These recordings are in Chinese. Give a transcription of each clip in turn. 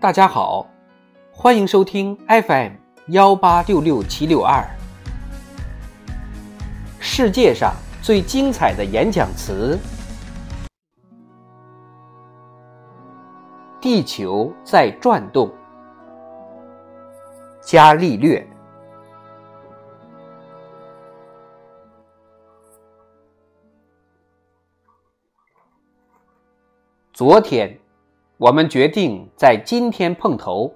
大家好，欢迎收听 FM 幺八六六七六二。世界上最精彩的演讲词：地球在转动。伽利略。昨天，我们决定在今天碰头，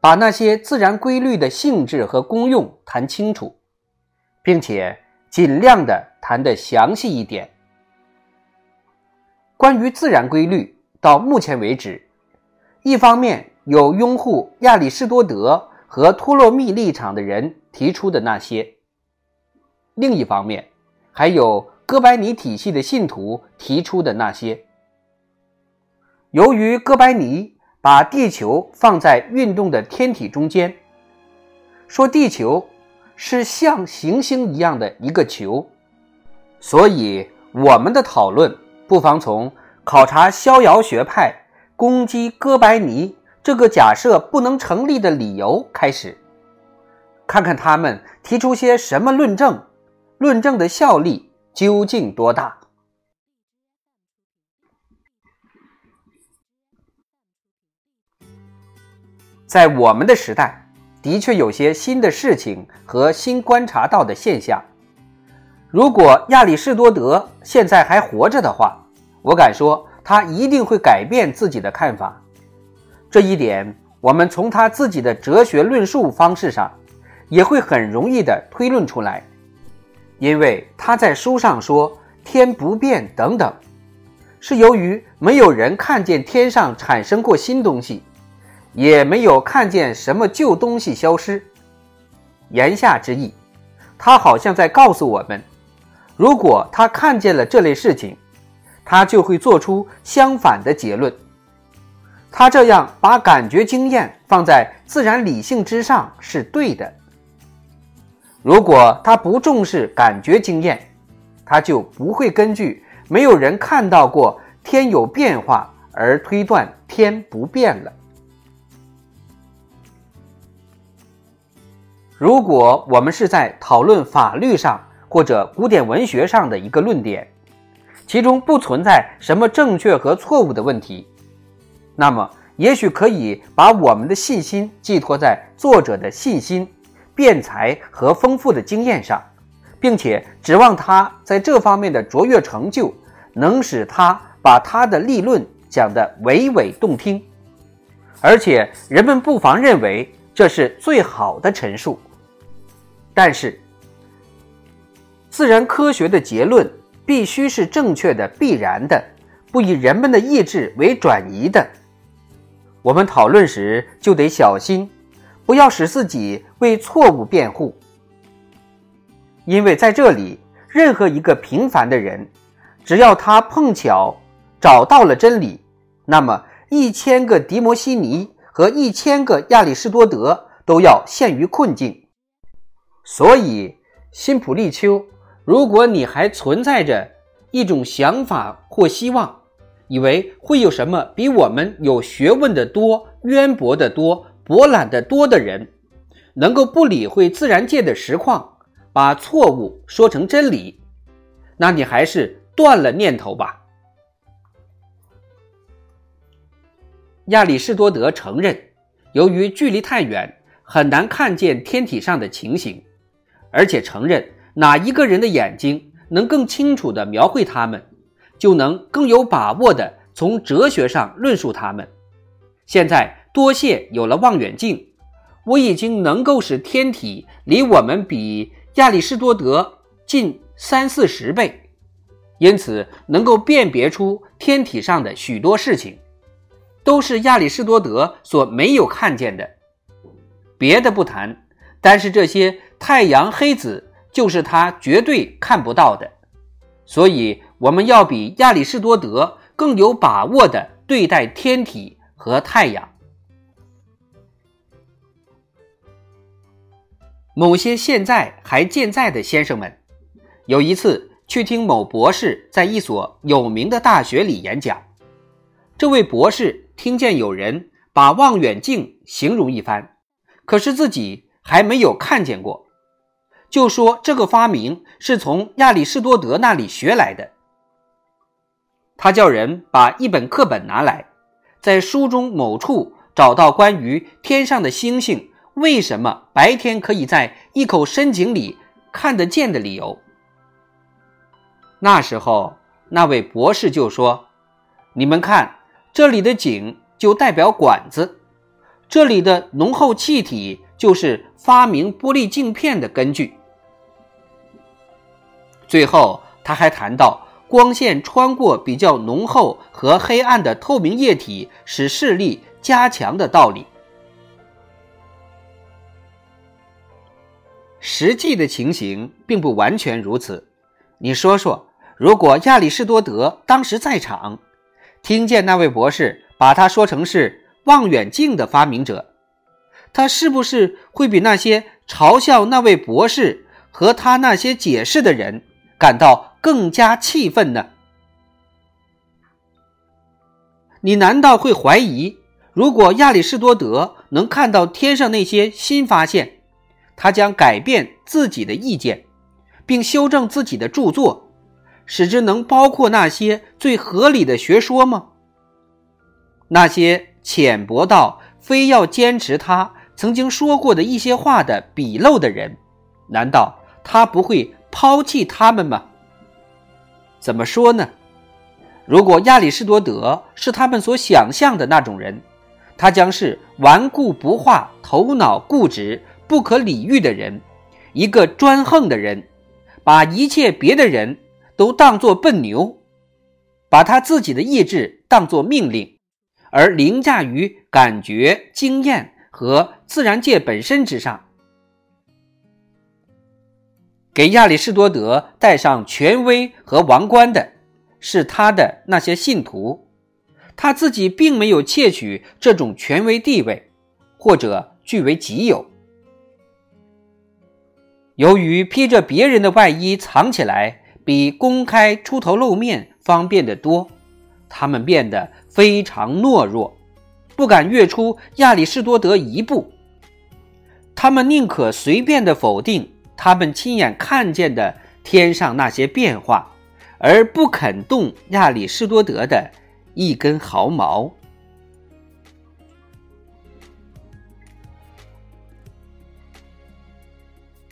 把那些自然规律的性质和功用谈清楚，并且尽量的谈得详细一点。关于自然规律，到目前为止，一方面有拥护亚里士多德和托勒密立场的人提出的那些，另一方面还有哥白尼体系的信徒提出的那些。由于哥白尼把地球放在运动的天体中间，说地球是像行星一样的一个球，所以我们的讨论不妨从考察逍遥学派攻击哥白尼这个假设不能成立的理由开始，看看他们提出些什么论证，论证的效力究竟多大。在我们的时代，的确有些新的事情和新观察到的现象。如果亚里士多德现在还活着的话，我敢说他一定会改变自己的看法。这一点，我们从他自己的哲学论述方式上也会很容易的推论出来，因为他在书上说“天不变”等等，是由于没有人看见天上产生过新东西。也没有看见什么旧东西消失。言下之意，他好像在告诉我们：如果他看见了这类事情，他就会做出相反的结论。他这样把感觉经验放在自然理性之上是对的。如果他不重视感觉经验，他就不会根据没有人看到过天有变化而推断天不变了。如果我们是在讨论法律上或者古典文学上的一个论点，其中不存在什么正确和错误的问题，那么也许可以把我们的信心寄托在作者的信心、辩才和丰富的经验上，并且指望他在这方面的卓越成就能使他把他的立论讲得娓娓动听，而且人们不妨认为这是最好的陈述。但是，自然科学的结论必须是正确的、必然的，不以人们的意志为转移的。我们讨论时就得小心，不要使自己为错误辩护，因为在这里，任何一个平凡的人，只要他碰巧找到了真理，那么一千个迪摩西尼和一千个亚里士多德都要陷于困境。所以，辛普利丘，如果你还存在着一种想法或希望，以为会有什么比我们有学问的多、渊博的多、博览的多的人，能够不理会自然界的实况，把错误说成真理，那你还是断了念头吧。亚里士多德承认，由于距离太远，很难看见天体上的情形。而且承认哪一个人的眼睛能更清楚地描绘它们，就能更有把握地从哲学上论述它们。现在多谢有了望远镜，我已经能够使天体离我们比亚里士多德近三四十倍，因此能够辨别出天体上的许多事情，都是亚里士多德所没有看见的。别的不谈。但是这些太阳黑子就是他绝对看不到的，所以我们要比亚里士多德更有把握的对待天体和太阳。某些现在还健在的先生们，有一次去听某博士在一所有名的大学里演讲，这位博士听见有人把望远镜形容一番，可是自己还没有看见过，就说这个发明是从亚里士多德那里学来的。他叫人把一本课本拿来，在书中某处找到关于天上的星星为什么白天可以在一口深井里看得见的理由。那时候，那位博士就说：“你们看，这里的井。”就代表管子，这里的浓厚气体就是发明玻璃镜片的根据。最后，他还谈到光线穿过比较浓厚和黑暗的透明液体，使视力加强的道理。实际的情形并不完全如此。你说说，如果亚里士多德当时在场，听见那位博士。把他说成是望远镜的发明者，他是不是会比那些嘲笑那位博士和他那些解释的人感到更加气愤呢？你难道会怀疑，如果亚里士多德能看到天上那些新发现，他将改变自己的意见，并修正自己的著作，使之能包括那些最合理的学说吗？那些浅薄到非要坚持他曾经说过的一些话的笔漏的人，难道他不会抛弃他们吗？怎么说呢？如果亚里士多德是他们所想象的那种人，他将是顽固不化、头脑固执、不可理喻的人，一个专横的人，把一切别的人都当作笨牛，把他自己的意志当作命令。而凌驾于感觉、经验和自然界本身之上。给亚里士多德戴上权威和王冠的，是他的那些信徒，他自己并没有窃取这种权威地位，或者据为己有。由于披着别人的外衣藏起来比公开出头露面方便得多，他们变得。非常懦弱，不敢跃出亚里士多德一步。他们宁可随便的否定他们亲眼看见的天上那些变化，而不肯动亚里士多德的一根毫毛。